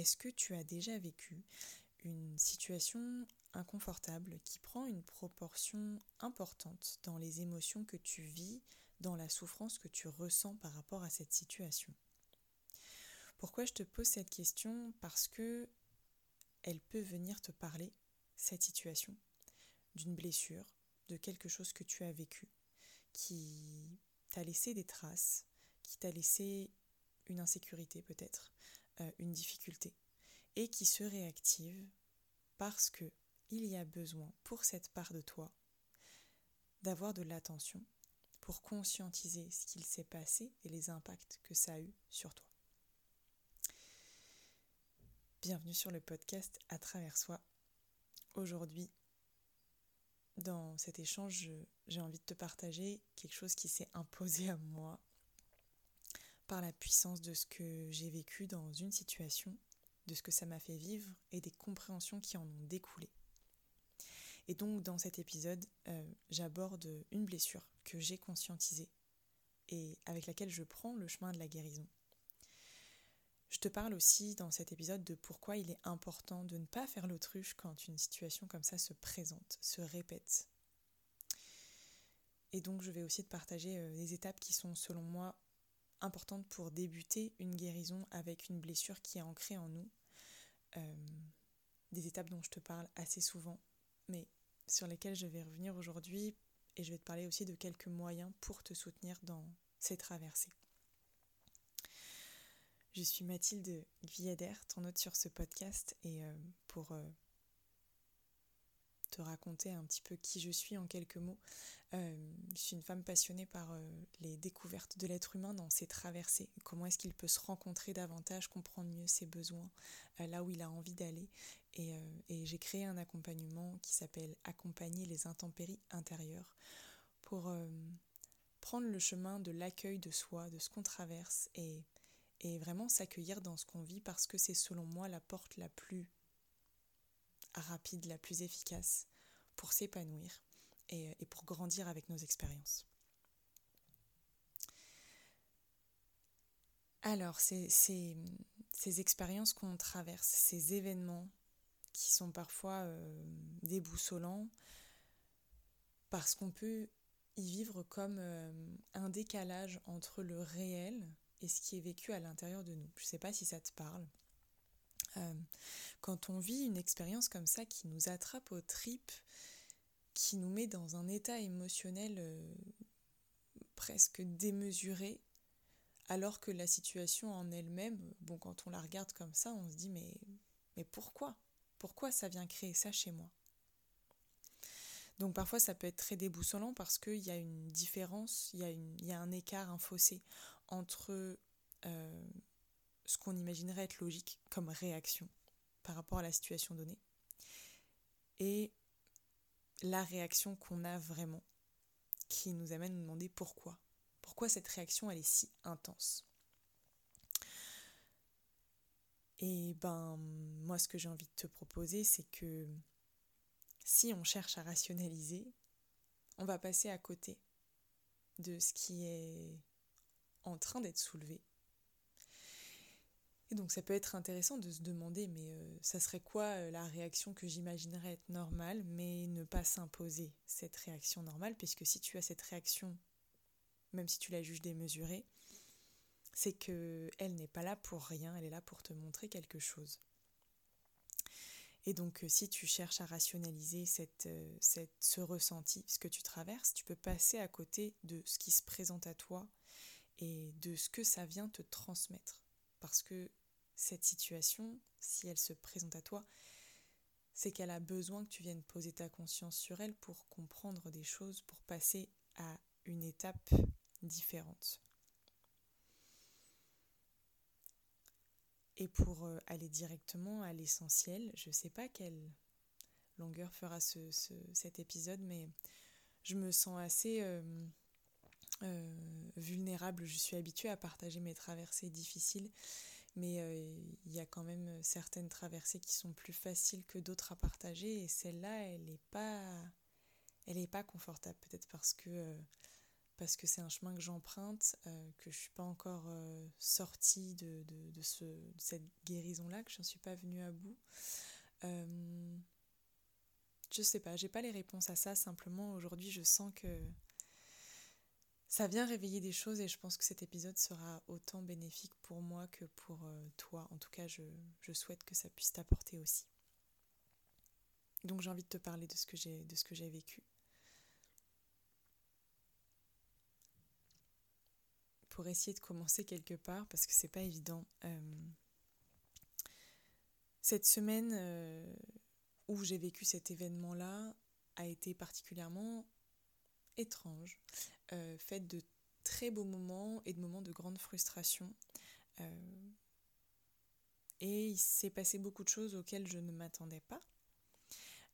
est-ce que tu as déjà vécu une situation inconfortable qui prend une proportion importante dans les émotions que tu vis, dans la souffrance que tu ressens par rapport à cette situation? Pourquoi je te pose cette question? Parce que elle peut venir te parler, cette situation, d'une blessure, de quelque chose que tu as vécu, qui t'a laissé des traces, qui t'a laissé une insécurité peut-être, une difficulté, et qui se réactive parce que il y a besoin pour cette part de toi d'avoir de l'attention pour conscientiser ce qu'il s'est passé et les impacts que ça a eu sur toi. Bienvenue sur le podcast À travers soi. Aujourd'hui, dans cet échange, j'ai envie de te partager quelque chose qui s'est imposé à moi par la puissance de ce que j'ai vécu dans une situation, de ce que ça m'a fait vivre et des compréhensions qui en ont découlé. Et donc dans cet épisode, euh, j'aborde une blessure que j'ai conscientisée et avec laquelle je prends le chemin de la guérison. Je te parle aussi dans cet épisode de pourquoi il est important de ne pas faire l'autruche quand une situation comme ça se présente, se répète. Et donc je vais aussi te partager euh, les étapes qui sont selon moi importantes pour débuter une guérison avec une blessure qui est ancrée en nous. Euh, des étapes dont je te parle assez souvent, mais sur lesquelles je vais revenir aujourd'hui et je vais te parler aussi de quelques moyens pour te soutenir dans ces traversées. Je suis Mathilde Guyader, ton hôte sur ce podcast, et euh, pour euh, te raconter un petit peu qui je suis en quelques mots, euh, je suis une femme passionnée par les découvertes de l'être humain dans ses traversées, comment est-ce qu'il peut se rencontrer davantage, comprendre mieux ses besoins, là où il a envie d'aller. Et, et j'ai créé un accompagnement qui s'appelle Accompagner les intempéries intérieures pour prendre le chemin de l'accueil de soi, de ce qu'on traverse et et vraiment s'accueillir dans ce qu'on vit parce que c'est selon moi la porte la plus rapide, la plus efficace pour s'épanouir et, pour grandir avec nos expériences. Alors, ces, ces, expériences qu'on traverse, ces événements qui sont parfois euh, déboussolants, parce qu'on peut y vivre comme euh, un décalage entre le réel et ce qui est vécu à l'intérieur de nous. Je ne sais pas si ça te parle. Euh, quand on vit une expérience comme ça qui nous attrape aux tripes, qui nous met dans un état émotionnel euh, presque démesuré, alors que la situation en elle-même, bon, quand on la regarde comme ça, on se dit mais, mais pourquoi? Pourquoi ça vient créer ça chez moi? Donc parfois ça peut être très déboussolant parce qu'il y a une différence, il y, a y a un écart, un fossé entre euh, ce qu'on imaginerait être logique comme réaction par rapport à la situation donnée et la réaction qu'on a vraiment qui nous amène à nous demander pourquoi. Pourquoi cette réaction elle est si intense? Et ben moi ce que j'ai envie de te proposer c'est que si on cherche à rationaliser, on va passer à côté de ce qui est en train d'être soulevé. Et donc ça peut être intéressant de se demander, mais euh, ça serait quoi euh, la réaction que j'imaginerais être normale, mais ne pas s'imposer cette réaction normale, puisque si tu as cette réaction, même si tu la juges démesurée, c'est que elle n'est pas là pour rien, elle est là pour te montrer quelque chose. Et donc, euh, si tu cherches à rationaliser cette, cette, ce ressenti, ce que tu traverses, tu peux passer à côté de ce qui se présente à toi et de ce que ça vient te transmettre. Parce que cette situation, si elle se présente à toi, c'est qu'elle a besoin que tu viennes poser ta conscience sur elle pour comprendre des choses, pour passer à une étape différente. Et pour euh, aller directement à l'essentiel, je ne sais pas quelle longueur fera ce, cet épisode, mais je me sens assez euh, euh, vulnérable. Je suis habituée à partager mes traversées difficiles, mais euh, il y a quand même certaines traversées qui sont plus faciles que d'autres à partager, et celle-là, elle n'est pas, elle est pas confortable, peut-être parce que, euh, parce que c'est un chemin que j'emprunte, euh, que je suis pas encore euh, sortie de, de, ce, cette guérison-là, que je ne suis pas venue à bout. Euh, je sais pas, j'ai pas les réponses à ça, simplement aujourd'hui je sens que ça vient réveiller des choses et je pense que cet épisode sera autant bénéfique pour moi que pour euh, toi. En tout cas, je, souhaite que ça puisse t'apporter aussi. Donc j'ai envie de te parler de ce que j'ai de ce que j'ai vécu. Pour essayer de commencer quelque part parce que c'est pas évident. Euh, cette semaine euh, où j'ai vécu cet événement-là a été particulièrement étrange, euh, faite de très beaux moments et de moments de grande frustration. et il s'est passé beaucoup de choses auxquelles je ne m'attendais pas.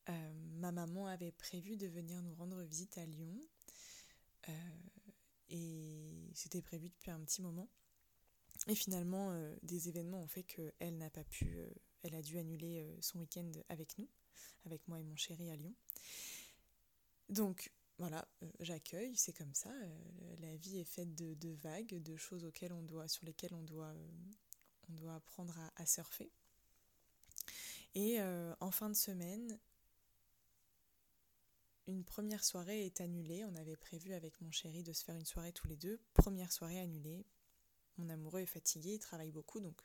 Euh, ma maman avait prévu de venir nous rendre visite à Lyon. Euh, et c'était prévu depuis un petit moment. Et finalement, euh, des événements ont fait qu'elle n'a pas pu, elle a dû annuler son week-end avec nous, avec moi et mon chéri à Lyon. Donc voilà, j'accueille, c'est comme ça. la vie est faite de, vagues, de choses auxquelles on doit, sur lesquelles on doit, on doit apprendre à, à surfer. Et en fin de semaine, une première soirée est annulée. On avait prévu avec mon chéri de se faire une soirée tous les deux. Première soirée annulée. Mon amoureux est fatigué, il travaille beaucoup, donc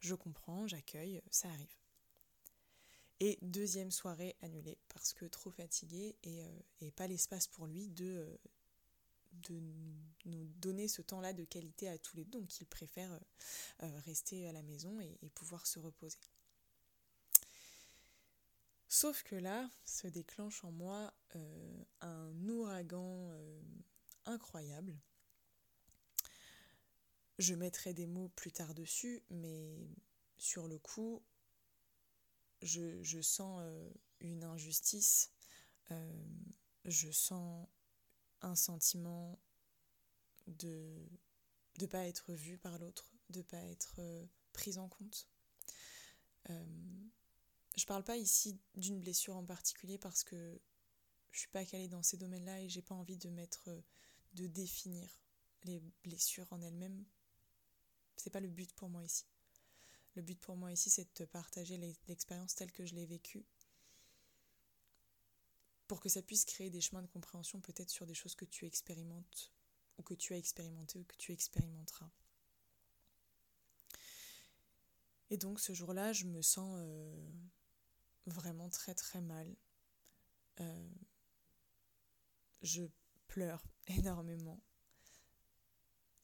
je comprends, j'accueille, ça arrive. Et deuxième soirée annulée parce que trop fatigué et, euh, pas l'espace pour lui de, euh, de nous donner ce temps-là de qualité à tous les deux. Donc il préfère euh, rester à la maison et pouvoir se reposer. Sauf que là se déclenche en moi un ouragan incroyable. Je mettrai des mots plus tard dessus, mais sur le coup, je, sens euh, une injustice, je sens un sentiment de ne pas être vu par l'autre, de ne pas être prise en compte. Je parle pas ici d'une blessure en particulier parce que je suis pas calée dans ces domaines-là et j'ai pas envie de mettre, de définir les blessures en elles-mêmes. C'est pas le but pour moi ici. Le but pour moi ici, c'est de te partager l'expérience telle que je l'ai vécue pour que ça puisse créer des chemins de compréhension peut-être sur des choses que tu expérimentes ou que tu as expérimenté ou que tu expérimenteras. Et donc ce jour-là, je me sens euh, vraiment très très mal. Euh, je pleure énormément.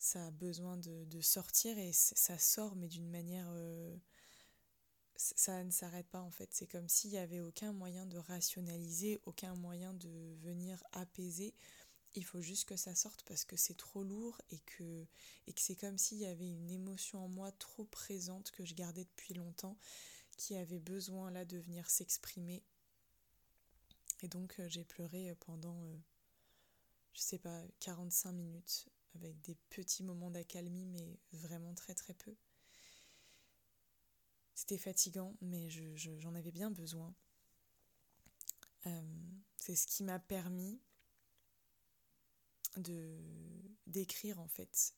Ça a besoin de, sortir et ça sort, mais d'une manière... Euh, ça ne s'arrête pas en fait. C'est comme s'il n'y avait aucun moyen de rationaliser, aucun moyen de venir apaiser. Il faut juste que ça sorte parce que c'est trop lourd et que, et que c'est comme s'il y avait une émotion en moi trop présente que je gardais depuis longtemps qui avait besoin là de venir s'exprimer. Et donc euh, j'ai pleuré pendant, euh, je sais pas, 45 minutes avec des petits moments d'accalmie, mais vraiment très très peu. C'était fatigant, mais j'en avais bien besoin. Euh, c'est ce qui m'a permis de d'écrire en fait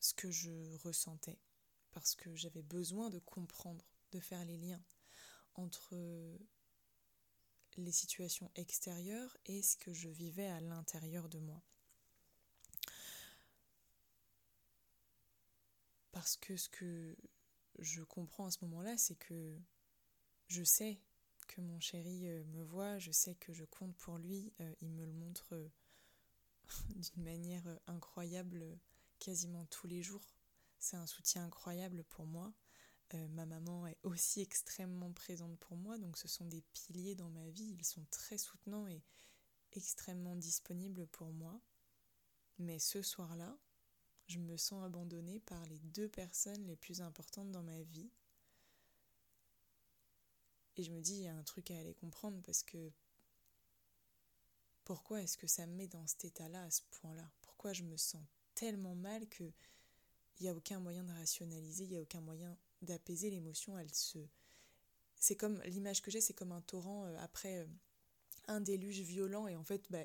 ce que je ressentais parce que j'avais besoin de comprendre de faire les liens entre les situations extérieures et ce que je vivais à l'intérieur de moi. Parce que ce que je comprends à ce moment-là, c'est que je sais que mon chéri euh, me voit, je sais que je compte pour lui, euh, il me le montre euh, d'une manière incroyable quasiment tous les jours. C'est un soutien incroyable pour moi. Ma maman est aussi extrêmement présente pour moi, donc ce sont des piliers dans ma vie, ils sont très soutenants et extrêmement disponibles pour moi. Mais ce soir-là, je me sens abandonnée par les deux personnes les plus importantes dans ma vie. Et je me dis, il y a un truc à aller comprendre parce que pourquoi est-ce que ça me met dans cet état-là à ce point-là? Pourquoi je me sens tellement mal que il n'y a aucun moyen de rationaliser, il n'y a aucun moyen d'apaiser l'émotion, elle se c'est comme l'image que j'ai, c'est comme un torrent euh, après euh, un déluge violent et en fait bah,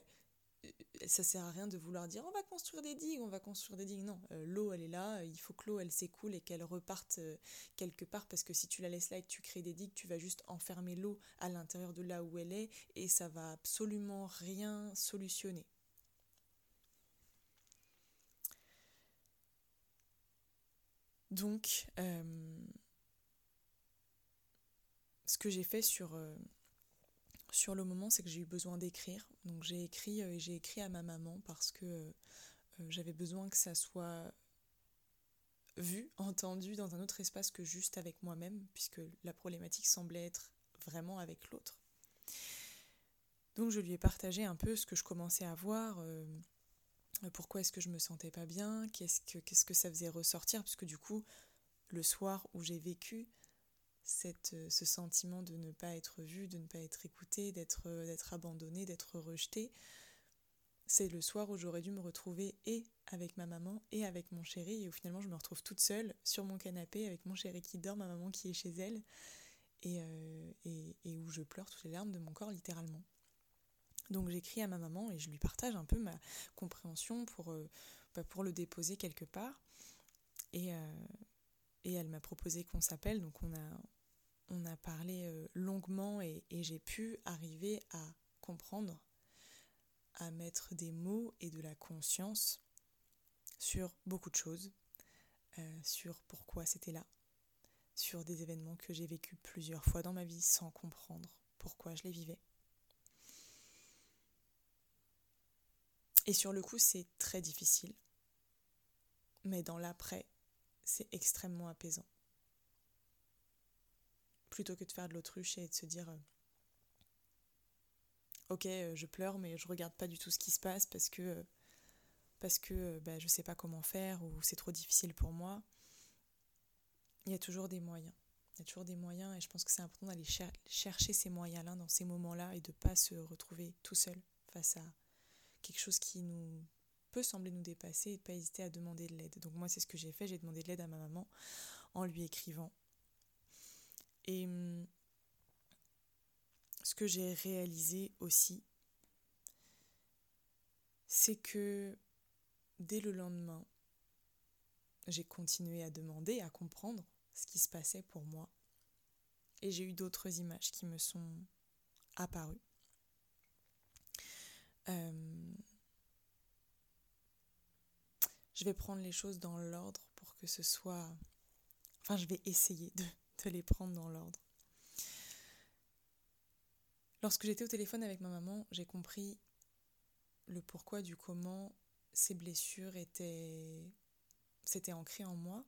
ça sert à rien de vouloir dire on va construire des digues, on va construire des digues. Non, euh, l'eau elle est là, il faut que l'eau elle s'écoule et qu'elle reparte euh, quelque part parce que si tu la laisses là et que tu crées des digues, tu vas juste enfermer l'eau à l'intérieur de là où elle est et ça va absolument rien solutionner. Donc, euh, ce que j'ai fait sur sur le moment, c'est que j'ai eu besoin d'écrire. Donc j'ai écrit euh, et j'ai écrit à ma maman parce que euh, euh, j'avais besoin que ça soit vu, entendu dans un autre espace que juste avec moi-même, puisque la problématique semblait être vraiment avec l'autre. Donc je lui ai partagé un peu ce que je commençais à voir, pourquoi est-ce que je me sentais pas bien, qu'est-ce que, qu'est-ce que ça faisait ressortir, puisque du coup, le soir où j'ai vécu, euh, ce sentiment de ne pas être vu, de ne pas être écouté, d'être euh, d'être abandonné, d'être rejeté. C'est le soir où j'aurais dû me retrouver et avec ma maman et avec mon chéri. Et où finalement, je me retrouve toute seule sur mon canapé avec mon chéri qui dort, ma maman qui est chez elle. Et, euh, et où je pleure toutes les larmes de mon corps littéralement. Donc j'écris à ma maman et je lui partage un peu ma compréhension pour, bah, pour le déposer quelque part. Et, et elle m'a proposé qu'on s'appelle, donc on a, on a parlé euh, longuement et, j'ai pu arriver à comprendre, à mettre des mots et de la conscience sur beaucoup de choses, euh, sur pourquoi c'était là, sur des événements que j'ai vécus plusieurs fois dans ma vie sans comprendre pourquoi je les vivais. Et sur le coup, c'est très difficile. Mais dans l'après, c'est extrêmement apaisant. Plutôt que de faire de l'autruche et de se dire euh, ok euh, je pleure mais je regarde pas du tout ce qui se passe parce que euh, parce que bah, je sais pas comment faire ou c'est trop difficile pour moi il y a toujours des moyens. Il y a toujours des moyens et je pense que c'est important d'aller chercher ces moyens là dans ces moments là et de pas se retrouver tout seul face à quelque chose qui nous peut sembler nous dépasser et de pas hésiter à demander de l'aide donc moi c'est ce que j'ai fait j'ai demandé de l'aide à ma maman en lui écrivant et hum, ce que j'ai réalisé aussi, c'est que dès le lendemain, j'ai continué à demander, à comprendre ce qui se passait pour moi. Et j'ai eu d'autres images qui me sont apparues. Hum, je vais prendre les choses dans l'ordre pour que ce soit... Enfin, je vais essayer de les prendre dans l'ordre. Lorsque j'étais au téléphone avec ma maman, j'ai compris le pourquoi du comment ces blessures étaient s'étaient ancrées en moi.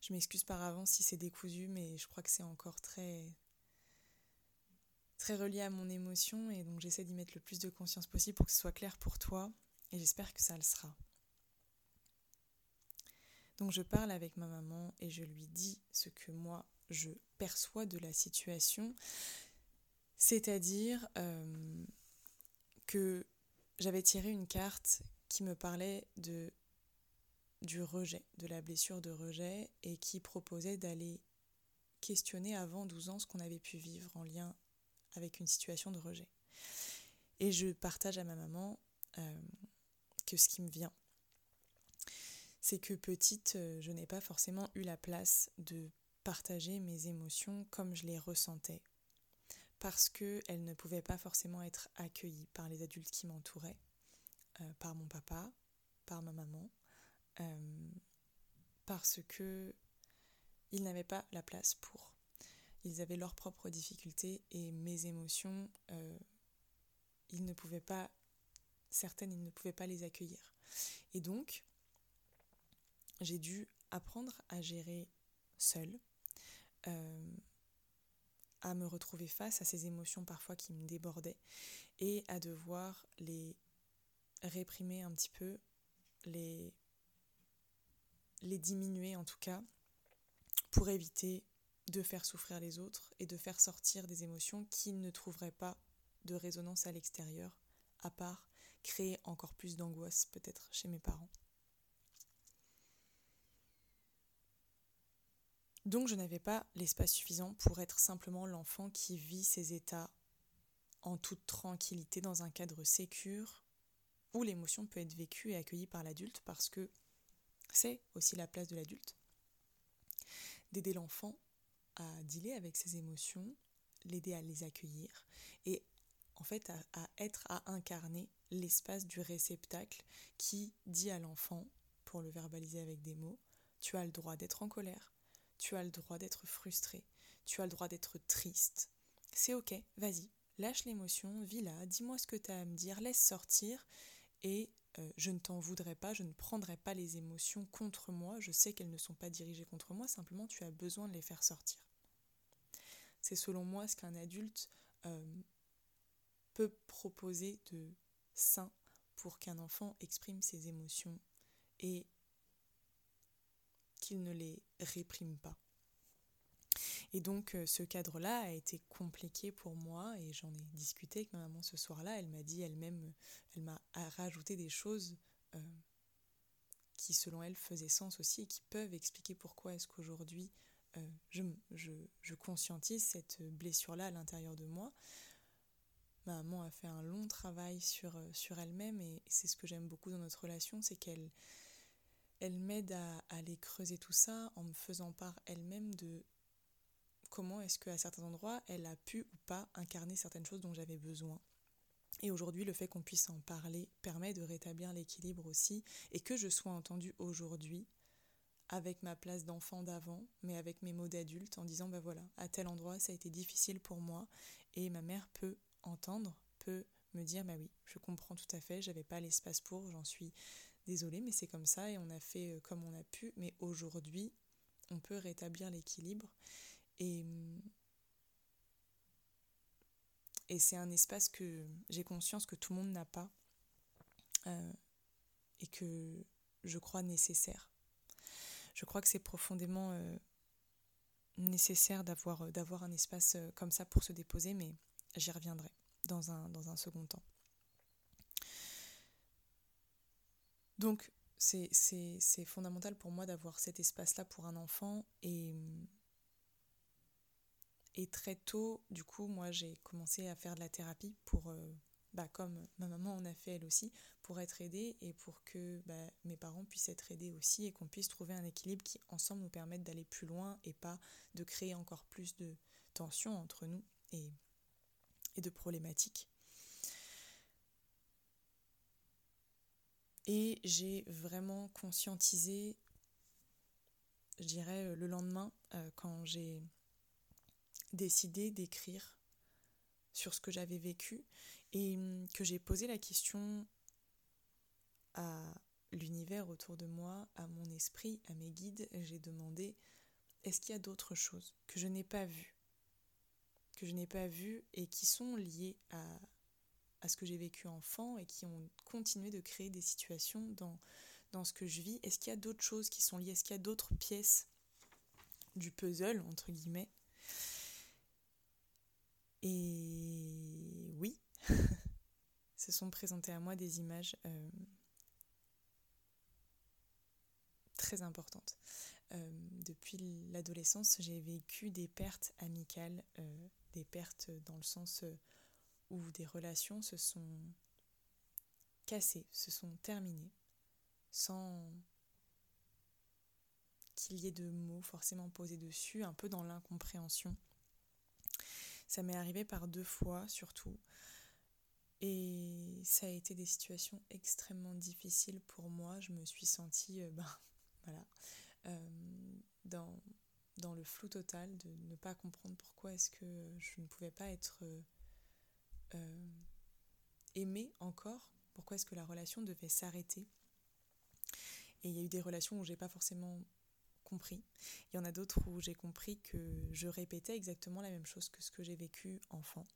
Je m'excuse par avance si c'est décousu, mais je crois que c'est encore très très relié à mon émotion et donc j'essaie d'y mettre le plus de conscience possible pour que ce soit clair pour toi et j'espère que ça le sera. Donc je parle avec ma maman et je lui dis ce que moi je perçois de la situation, c'est-à-dire euh, que j'avais tiré une carte qui me parlait de du rejet, de la blessure de rejet et qui proposait d'aller questionner avant 12 ans ce qu'on avait pu vivre en lien avec une situation de rejet. Et je partage à ma maman euh, que ce qui me vient c'est que petite, euh, je n'ai pas forcément eu la place de partager mes émotions comme je les ressentais, parce qu'elles ne pouvaient pas forcément être accueillies par les adultes qui m'entouraient, euh, par mon papa, par ma maman, euh, parce que ils n'avaient pas la place pour. Ils avaient leurs propres difficultés et mes émotions, ils ne pouvaient pas, certaines, ils ne pouvaient pas les accueillir. Et donc, j'ai dû apprendre à gérer seule, euh, à me retrouver face à ces émotions parfois qui me débordaient et à devoir les réprimer un petit peu, les, les diminuer en tout cas, pour éviter de faire souffrir les autres et de faire sortir des émotions qui ne trouveraient pas de résonance à l'extérieur, à part créer encore plus d'angoisse peut-être chez mes parents. Donc je n'avais pas l'espace suffisant pour être simplement l'enfant qui vit ses états en toute tranquillité dans un cadre sécure où l'émotion peut être vécue et accueillie par l'adulte parce que c'est aussi la place de l'adulte d'aider l'enfant à dealer avec ses émotions, l'aider à les accueillir et en fait à, à être, à incarner l'espace du réceptacle qui dit à l'enfant, pour le verbaliser avec des mots, tu as le droit d'être en colère, tu as le droit d'être frustré, tu as le droit d'être triste. C'est ok, vas-y, lâche l'émotion, vis-la, dis-moi ce que tu as à me dire, laisse sortir et euh, je ne t'en voudrais pas, je ne prendrai pas les émotions contre moi, je sais qu'elles ne sont pas dirigées contre moi, simplement tu as besoin de les faire sortir. C'est selon moi ce qu'un adulte euh, peut proposer de sain pour qu'un enfant exprime ses émotions et qu'il ne les réprime pas. Et donc euh, ce cadre-là a été compliqué pour moi et j'en ai discuté avec ma maman ce soir-là. Elle m'a dit elle-même, elle m'a rajouté des choses euh, qui selon elle faisaient sens aussi et qui peuvent expliquer pourquoi est-ce qu'aujourd'hui euh, je, conscientise cette blessure-là à l'intérieur de moi. Ma maman a fait un long travail sur elle-même et c'est ce que j'aime beaucoup dans notre relation, c'est qu'elle elle m'aide à, aller creuser tout ça en me faisant part elle-même de comment est-ce qu'à certains endroits, elle a pu ou pas incarner certaines choses dont j'avais besoin. Et aujourd'hui, le fait qu'on puisse en parler permet de rétablir l'équilibre aussi et que je sois entendue aujourd'hui avec ma place d'enfant d'avant, mais avec mes mots d'adulte en disant, ben voilà, à tel endroit, ça a été difficile pour moi et ma mère peut entendre, peut me dire, bah oui, je comprends tout à fait, j'avais pas l'espace pour, j'en suis désolée, mais c'est comme ça et on a fait euh, comme on a pu, mais aujourd'hui, on peut rétablir l'équilibre et, et c'est un espace que j'ai conscience que tout le monde n'a pas euh, et que je crois nécessaire. Je crois que c'est profondément euh, nécessaire d'avoir, un espace comme ça pour se déposer, mais j'y reviendrai dans un second temps. Donc, c'est, fondamental pour moi d'avoir cet espace-là pour un enfant et et très tôt, du coup, moi, j'ai commencé à faire de la thérapie pour, euh, bah, comme ma maman en a fait elle aussi, pour être aidée et pour que bah, mes parents puissent être aidés aussi et qu'on puisse trouver un équilibre qui, ensemble, nous permette d'aller plus loin et pas de créer encore plus de tensions entre nous et, et de problématiques. Et j'ai vraiment conscientisé, je dirais, le lendemain, euh, quand j'ai décidé d'écrire sur ce que j'avais vécu et hum, que j'ai posé la question à l'univers autour de moi, à mon esprit, à mes guides, j'ai demandé est-ce qu'il y a d'autres choses que je n'ai pas vues que je n'ai pas vues et qui sont liées à, à ce que j'ai vécu enfant et qui ont continué de créer des situations dans, dans ce que je vis. Est-ce qu'il y a d'autres choses qui sont liées? Est-ce qu'il y a d'autres pièces du puzzle, entre guillemets, et oui, se sont présentées à moi des images euh, très importantes. Euh, depuis l'adolescence, j'ai vécu des pertes amicales, euh, des pertes dans le sens où des relations se sont cassées, se sont terminées, sans qu'il y ait de mots forcément posés dessus, un peu dans l'incompréhension. Ça m'est arrivé par deux fois surtout. Et ça a été des situations extrêmement difficiles pour moi. Je me suis sentie, euh, ben, voilà, euh, dans, dans le flou total de ne pas comprendre pourquoi est-ce que je ne pouvais pas être euh, aimée encore. Pourquoi est-ce que la relation devait s'arrêter. Et il y a eu des relations où j'ai pas forcément compris. Il y en a d'autres où j'ai compris que je répétais exactement la même chose que ce que j'ai vécu enfant.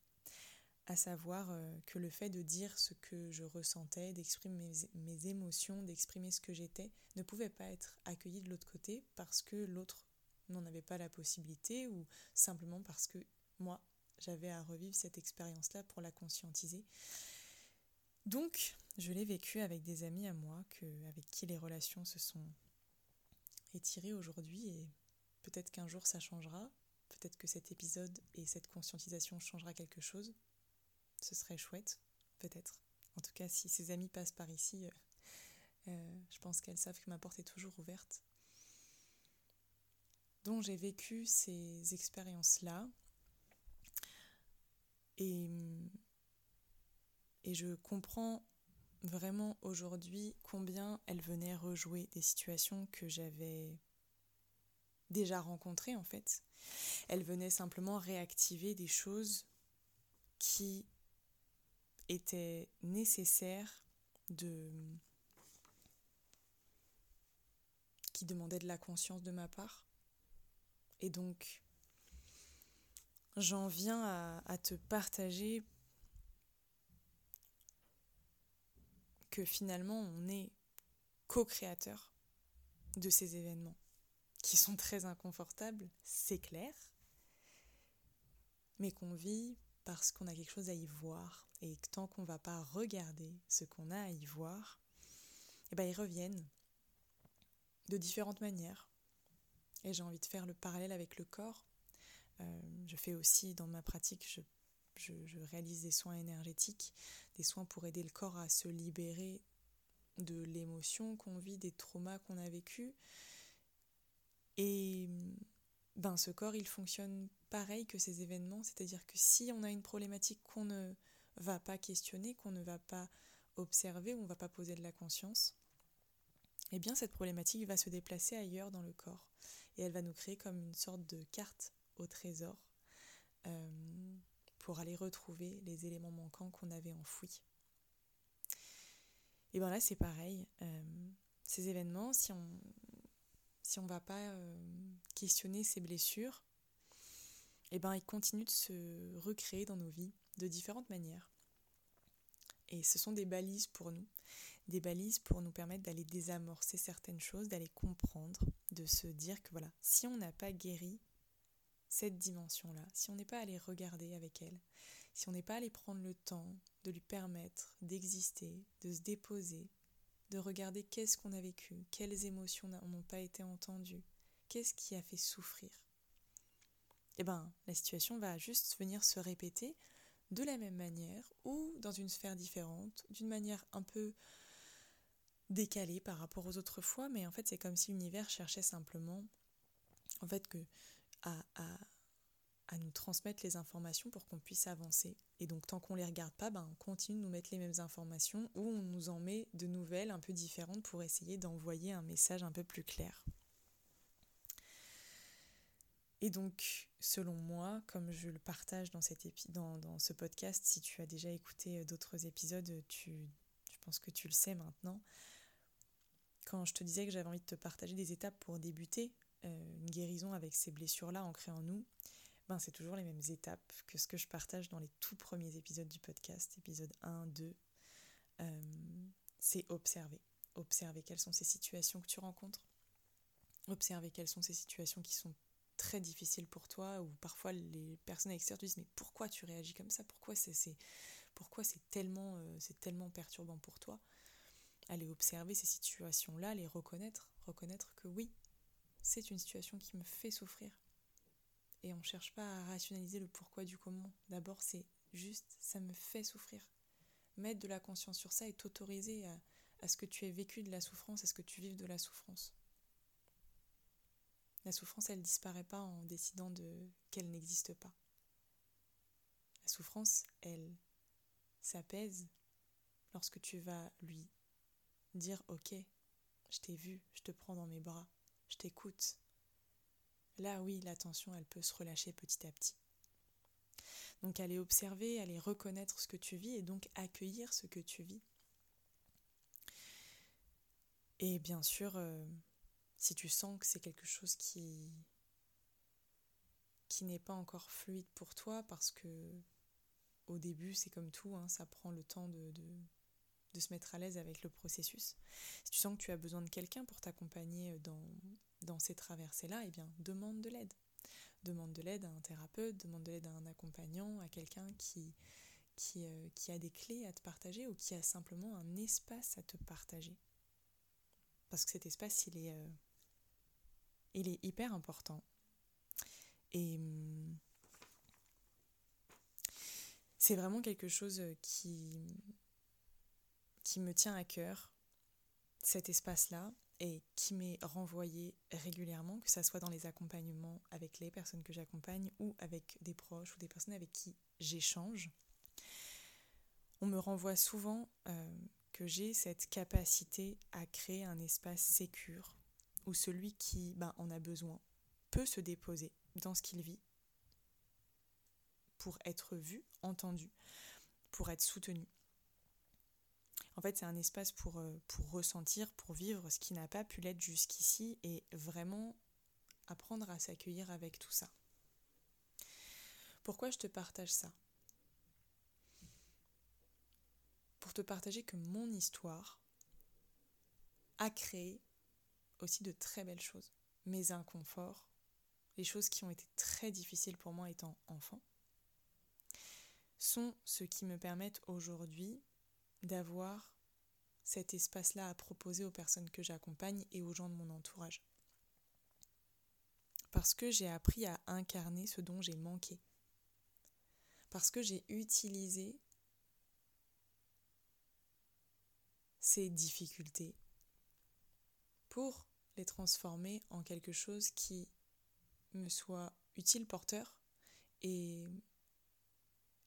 À savoir euh, que le fait de dire ce que je ressentais, d'exprimer mes, émotions, d'exprimer ce que j'étais, ne pouvait pas être accueilli de l'autre côté parce que l'autre n'en avait pas la possibilité ou simplement parce que moi, j'avais à revivre cette expérience-là pour la conscientiser. Donc, je l'ai vécu avec des amis à moi que, avec qui les relations se sont étiré aujourd'hui et peut-être qu'un jour ça changera, peut-être que cet épisode et cette conscientisation changera quelque chose. ce serait chouette, peut-être. En tout cas, si ses amis passent par ici, euh, euh, je pense qu'elles savent que ma porte est toujours ouverte. Donc j'ai vécu ces expériences-là. Et, je comprends vraiment aujourd'hui combien elles venaient rejouer des situations que j'avais déjà rencontrées en fait. Elles venaient simplement réactiver des choses qui étaient nécessaires de qui demandaient de la conscience de ma part. Et donc j'en viens à, te partager que finalement on est co-créateur de ces événements qui sont très inconfortables, c'est clair, mais qu'on vit parce qu'on a quelque chose à y voir et que tant qu'on ne va pas regarder ce qu'on a à y voir, eh ben ils reviennent de différentes manières. Et j'ai envie de faire le parallèle avec le corps. Euh, je fais aussi dans ma pratique, je réalise des soins énergétiques, des soins pour aider le corps à se libérer de l'émotion qu'on vit, des traumas qu'on a vécus. Et ben, ce corps, il fonctionne pareil que ces événements, c'est-à-dire que si on a une problématique qu'on ne va pas questionner, qu'on ne va pas observer, on ne va pas poser de la conscience, eh bien cette problématique va se déplacer ailleurs dans le corps et elle va nous créer comme une sorte de carte au trésor. Euh, pour aller retrouver les éléments manquants qu'on avait enfouis. Et bien là, c'est pareil. Euh, ces événements, si on si on va pas euh, questionner ces blessures, et ben ils continuent de se recréer dans nos vies de différentes manières. Et ce sont des balises pour nous, des balises pour nous permettre d'aller désamorcer certaines choses, d'aller comprendre, de se dire que voilà, si on n'a pas guéri cette dimension-là, si on n'est pas allé regarder avec elle, si on n'est pas allé prendre le temps de lui permettre d'exister, de se déposer, de regarder qu'est-ce qu'on a vécu, quelles émotions n'ont pas été entendues, qu'est-ce qui a fait souffrir, eh bien, la situation va juste venir se répéter de la même manière ou dans une sphère différente, d'une manière un peu décalée par rapport aux autres fois, mais en fait, c'est comme si l'univers cherchait simplement en fait que à, nous transmettre les informations pour qu'on puisse avancer. Et donc tant qu'on ne les regarde pas, ben, on continue de nous mettre les mêmes informations ou on nous en met de nouvelles un peu différentes pour essayer d'envoyer un message un peu plus clair. Et donc, selon moi, comme je le partage dans, ce podcast, si tu as déjà écouté euh, d'autres épisodes, tu, je pense que tu le sais maintenant, quand je te disais que j'avais envie de te partager des étapes pour débuter, une guérison avec ces blessures-là ancrées en nous, ben c'est toujours les mêmes étapes que ce que je partage dans les tout premiers épisodes du podcast, épisode 1, 2. Euh, c'est observer. Observer quelles sont ces situations que tu rencontres. Observer quelles sont ces situations qui sont très difficiles pour toi, ou parfois les personnes extérieures te disent mais pourquoi tu réagis comme ça? Pourquoi c'est pourquoi c'est tellement, euh, c'est tellement perturbant pour toi? Aller observer ces situations-là, les reconnaître, reconnaître que oui, c'est une situation qui me fait souffrir. Et on ne cherche pas à rationaliser le pourquoi du comment. D'abord, c'est juste, ça me fait souffrir. Mettre de la conscience sur ça et t'autoriser à, ce que tu aies vécu de la souffrance, à ce que tu vives de la souffrance. La souffrance, elle disparaît pas en décidant de qu'elle n'existe pas. La souffrance, elle s'apaise lorsque tu vas lui dire OK, je t'ai vu, je te prends dans mes bras, je t'écoute. Là, oui, l'attention, elle peut se relâcher petit à petit. Donc aller observer, aller reconnaître ce que tu vis et donc accueillir ce que tu vis. Et bien sûr, euh, si tu sens que c'est quelque chose qui qui n'est pas encore fluide pour toi parce que au début c'est comme tout, hein, ça prend le temps de, de se mettre à l'aise avec le processus. Si tu sens que tu as besoin de quelqu'un pour t'accompagner euh, dans, dans ces traversées-là, eh bien, demande de l'aide. Demande de l'aide à un thérapeute, demande de l'aide à un accompagnant, à quelqu'un qui, qui, euh, qui, a des clés à te partager ou qui a simplement un espace à te partager. Parce que cet espace, il est, euh, il est hyper important. Et hum, c'est vraiment quelque chose qui, qui me tient à cœur, cet espace-là, et qui m'est renvoyé régulièrement, que ce soit dans les accompagnements avec les personnes que j'accompagne ou avec des proches ou des personnes avec qui j'échange. On me renvoie souvent euh, que j'ai cette capacité à créer un espace sécure où celui qui ben, en a besoin peut se déposer dans ce qu'il vit pour être vu, entendu, pour être soutenu. En fait, c'est un espace pour, euh, pour ressentir, pour vivre ce qui n'a pas pu l'être jusqu'ici et vraiment apprendre à s'accueillir avec tout ça. Pourquoi je te partage ça? Pour te partager que mon histoire a créé aussi de très belles choses. Mes inconforts, les choses qui ont été très difficiles pour moi étant enfant, sont ce qui me permettent aujourd'hui d'avoir cet espace-là à proposer aux personnes que j'accompagne et aux gens de mon entourage. Parce que j'ai appris à incarner ce dont j'ai manqué. Parce que j'ai utilisé ces difficultés pour les transformer en quelque chose qui me soit utile, porteur et,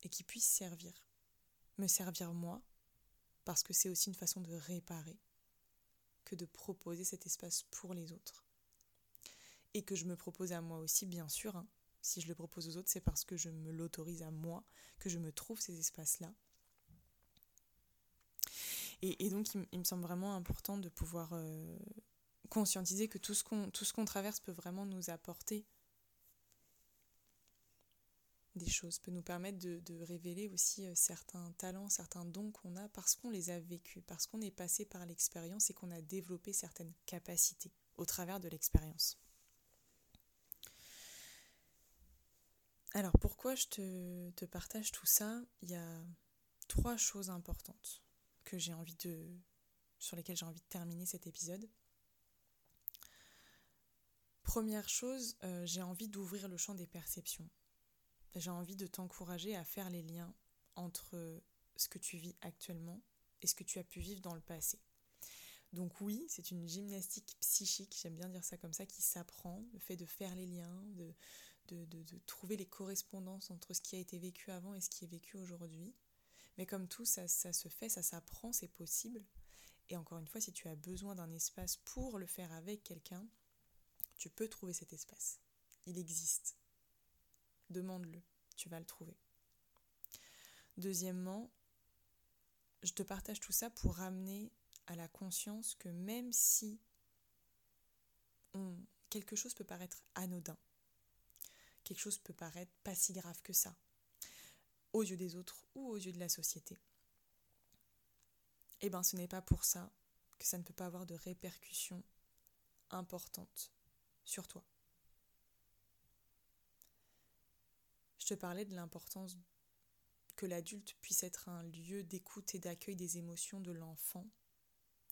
et qui puisse servir. Me servir moi, parce que c'est aussi une façon de réparer que de proposer cet espace pour les autres. Et que je me propose à moi aussi, bien sûr. Hein. Si je le propose aux autres, c'est parce que je me l'autorise à moi, que je me trouve ces espaces-là. Et, donc, il, me semble vraiment important de pouvoir euh, conscientiser que tout ce qu'on traverse peut vraiment nous apporter des choses, peut nous permettre de, révéler aussi euh, certains talents, certains dons qu'on a parce qu'on les a vécus, parce qu'on est passé par l'expérience et qu'on a développé certaines capacités au travers de l'expérience. Alors pourquoi je te, partage tout ça? Il y a trois choses importantes que j'ai envie de sur lesquelles j'ai envie de terminer cet épisode. Première chose, euh, j'ai envie d'ouvrir le champ des perceptions j'ai envie de t'encourager à faire les liens entre ce que tu vis actuellement et ce que tu as pu vivre dans le passé. Donc oui, c'est une gymnastique psychique, j'aime bien dire ça comme ça, qui s'apprend, le fait de faire les liens, de, trouver les correspondances entre ce qui a été vécu avant et ce qui est vécu aujourd'hui. Mais comme tout, ça, ça se fait, ça s'apprend, c'est possible. Et encore une fois, si tu as besoin d'un espace pour le faire avec quelqu'un, tu peux trouver cet espace. Il existe demande-le, tu vas le trouver. Deuxièmement, je te partage tout ça pour ramener à la conscience que même si quelque chose peut paraître anodin, quelque chose peut paraître pas si grave que ça, aux yeux des autres ou aux yeux de la société, eh bien ce n'est pas pour ça que ça ne peut pas avoir de répercussions importantes sur toi. Te parlais de l'importance que l'adulte puisse être un lieu d'écoute et d'accueil des émotions de l'enfant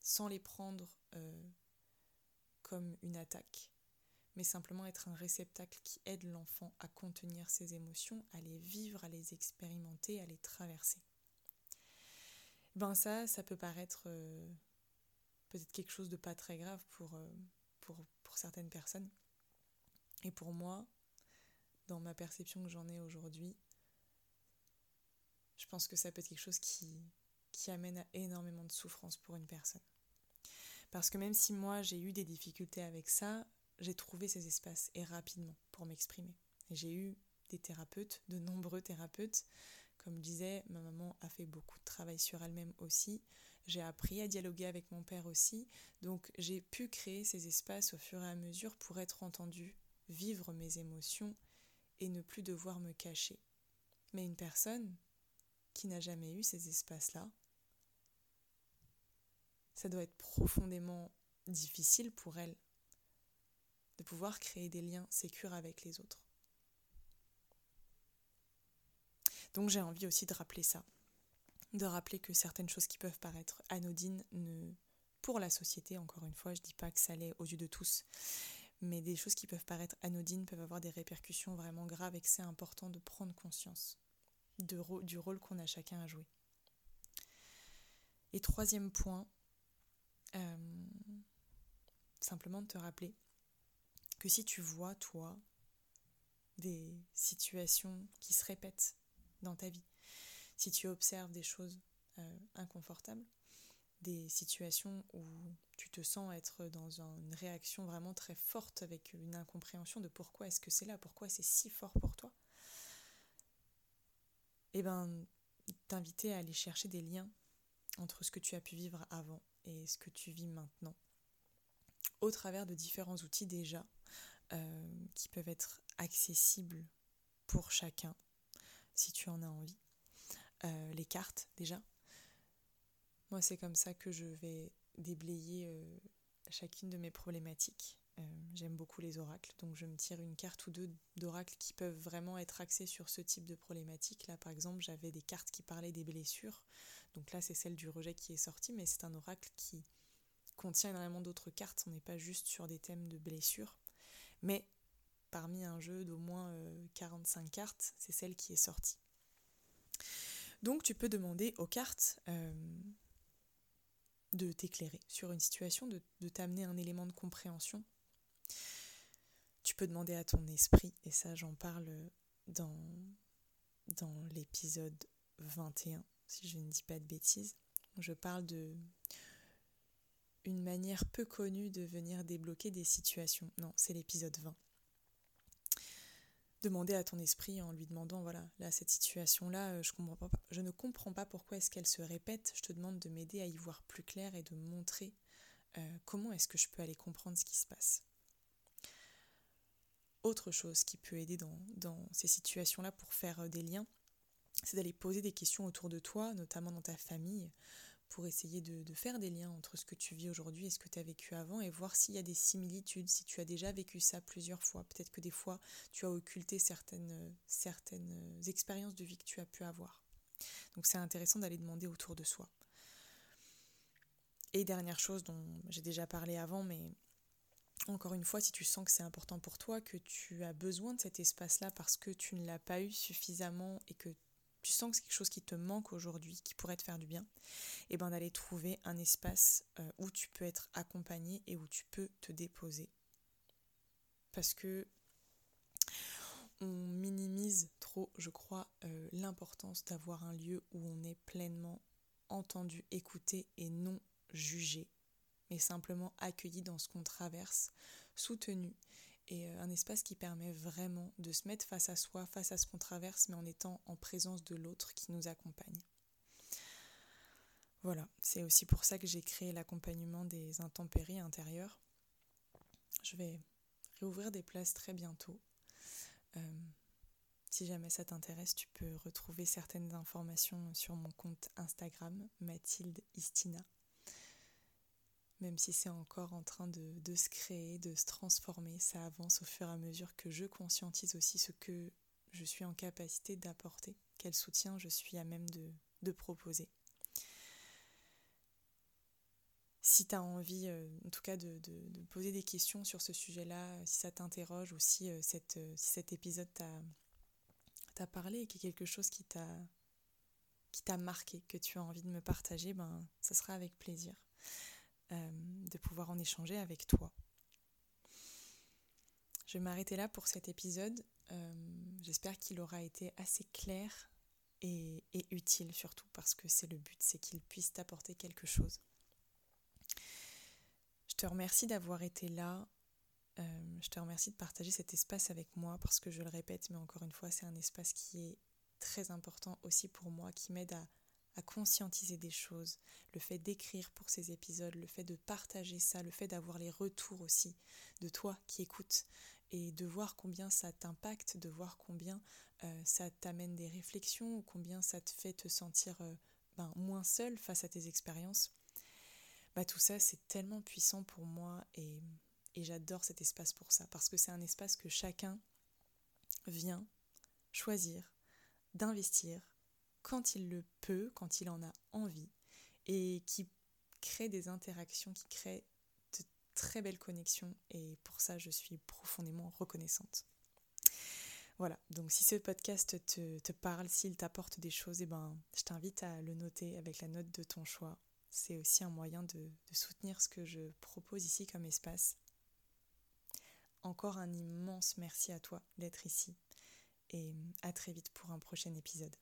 sans les prendre euh, comme une attaque, mais simplement être un réceptacle qui aide l'enfant à contenir ses émotions, à les vivre, à les expérimenter, à les traverser. Ben ça, ça peut paraître euh, peut-être quelque chose de pas très grave pour, euh, pour, pour certaines personnes. Et pour moi, dans ma perception que j'en ai aujourd'hui, je pense que ça peut être quelque chose qui, amène à énormément de souffrance pour une personne. Parce que même si moi j'ai eu des difficultés avec ça, j'ai trouvé ces espaces et rapidement pour m'exprimer. J'ai eu des thérapeutes, de nombreux thérapeutes. Comme je disais, ma maman a fait beaucoup de travail sur elle-même aussi. J'ai appris à dialoguer avec mon père aussi. Donc j'ai pu créer ces espaces au fur et à mesure pour être entendue, vivre mes émotions et ne plus devoir me cacher. Mais une personne qui n'a jamais eu ces espaces-là, ça doit être profondément difficile pour elle de pouvoir créer des liens sécures avec les autres. Donc j'ai envie aussi de rappeler ça, de rappeler que certaines choses qui peuvent paraître anodines ne pour la société, encore une fois, je dis pas que ça l'est aux yeux de tous, mais des choses qui peuvent paraître anodines peuvent avoir des répercussions vraiment graves et que c'est important de prendre conscience du rôle qu'on a chacun à jouer. Et troisième point, euh, simplement de te rappeler que si tu vois, toi, des situations qui se répètent dans ta vie, si tu observes des choses euh, inconfortables, des situations où tu te sens être dans une réaction vraiment très forte avec une incompréhension de pourquoi est-ce que c'est là, pourquoi c'est si fort pour toi, eh ben, t'inviter à aller chercher des liens entre ce que tu as pu vivre avant et ce que tu vis maintenant, au travers de différents outils déjà euh, qui peuvent être accessibles pour chacun, si tu en as envie. Euh, les cartes déjà, moi, c'est comme ça que je vais déblayer euh, chacune de mes problématiques. Euh, j'aime beaucoup les oracles, donc je me tire une carte ou deux d'oracles qui peuvent vraiment être axés sur ce type de problématique. Là, par exemple, j'avais des cartes qui parlaient des blessures. Donc là, c'est celle du rejet qui est sortie, mais c'est un oracle qui contient énormément d'autres cartes. On n'est pas juste sur des thèmes de blessures. Mais parmi un jeu d'au moins 45 euh, cartes, c'est celle qui est sortie. Donc tu peux demander aux cartes de t'éclairer sur une situation, de, t'amener un élément de compréhension. Tu peux demander à ton esprit, et ça j'en parle dans, dans l'épisode 21, si je ne dis pas de bêtises. Je parle de une manière peu connue de venir débloquer des situations. Non, c'est l'épisode 20 demander à ton esprit en lui demandant voilà là cette situation là euh, je ne comprends pas pourquoi est-ce qu'elle se répète. Je te demande de m'aider à y voir plus clair et de montrer euh, comment est-ce que je peux aller comprendre ce qui se passe. Autre chose qui peut aider dans, dans ces situations là pour faire euh, des liens c'est d'aller poser des questions autour de toi notamment dans ta famille pour essayer de, faire des liens entre ce que tu vis aujourd'hui et ce que tu as vécu avant et voir s'il y a des similitudes, si tu as déjà vécu ça plusieurs fois. Peut-être que des fois, tu as occulté certaines, certaines expériences de vie que tu as pu avoir. Donc c'est intéressant d'aller demander autour de soi. Et dernière chose dont j'ai déjà parlé avant, mais encore une fois, si tu sens que c'est important pour toi, que tu as besoin de cet espace-là parce que tu ne l'as pas eu suffisamment et que tu sens que c'est quelque chose qui te manque aujourd'hui, qui pourrait te faire du bien, et eh ben d'aller trouver un espace euh, où tu peux être accompagné et où tu peux te déposer. Parce que on minimise trop, je crois, euh, l'importance d'avoir un lieu où on est pleinement entendu, écouté et non jugé, mais simplement accueilli dans ce qu'on traverse, soutenu et euh, un espace qui permet vraiment de se mettre face à soi, face à ce qu'on traverse, mais en étant en présence de l'autre qui nous accompagne. Voilà, c'est aussi pour ça que j'ai créé l'accompagnement des intempéries intérieures. Je vais réouvrir des places très bientôt. Euh, si jamais ça t'intéresse, tu peux retrouver certaines informations sur mon compte Instagram, Mathilde Istina même si c'est encore en train de, se créer, de se transformer, ça avance au fur et à mesure que je conscientise aussi ce que je suis en capacité d'apporter, quel soutien je suis à même de, proposer. Si tu as envie, euh, en tout cas, de, poser des questions sur ce sujet-là, si ça t'interroge ou si, euh, euh, cet épisode t'a parlé et qu'il y a quelque chose qui t'a qui t'a marqué, que tu as envie de me partager, ben, ça sera avec plaisir. Euh, de pouvoir en échanger avec toi. Je vais m'arrêter là pour cet épisode. Euh, j'espère qu'il aura été assez clair et, utile surtout parce que c'est le but, c'est qu'il puisse t'apporter quelque chose. Je te remercie d'avoir été là. Euh, je te remercie de partager cet espace avec moi parce que je le répète, mais encore une fois, c'est un espace qui est très important aussi pour moi, qui m'aide à à conscientiser des choses, le fait d'écrire pour ces épisodes, le fait de partager ça, le fait d'avoir les retours aussi de toi qui écoutes et de voir combien ça t'impacte, de voir combien euh, ça t'amène des réflexions ou combien ça te fait te sentir euh, ben, moins seul face à tes expériences. Bah, tout ça, c'est tellement puissant pour moi et, et j'adore cet espace pour ça parce que c'est un espace que chacun vient choisir d'investir quand il le peut, quand il en a envie, et qui crée des interactions, qui crée de très belles connexions, et pour ça je suis profondément reconnaissante. Voilà, donc si ce podcast te, parle, s'il t'apporte des choses, eh ben, je t'invite à le noter avec la note de ton choix. C'est aussi un moyen de soutenir ce que je propose ici comme espace. Encore un immense merci à toi d'être ici et à très vite pour un prochain épisode.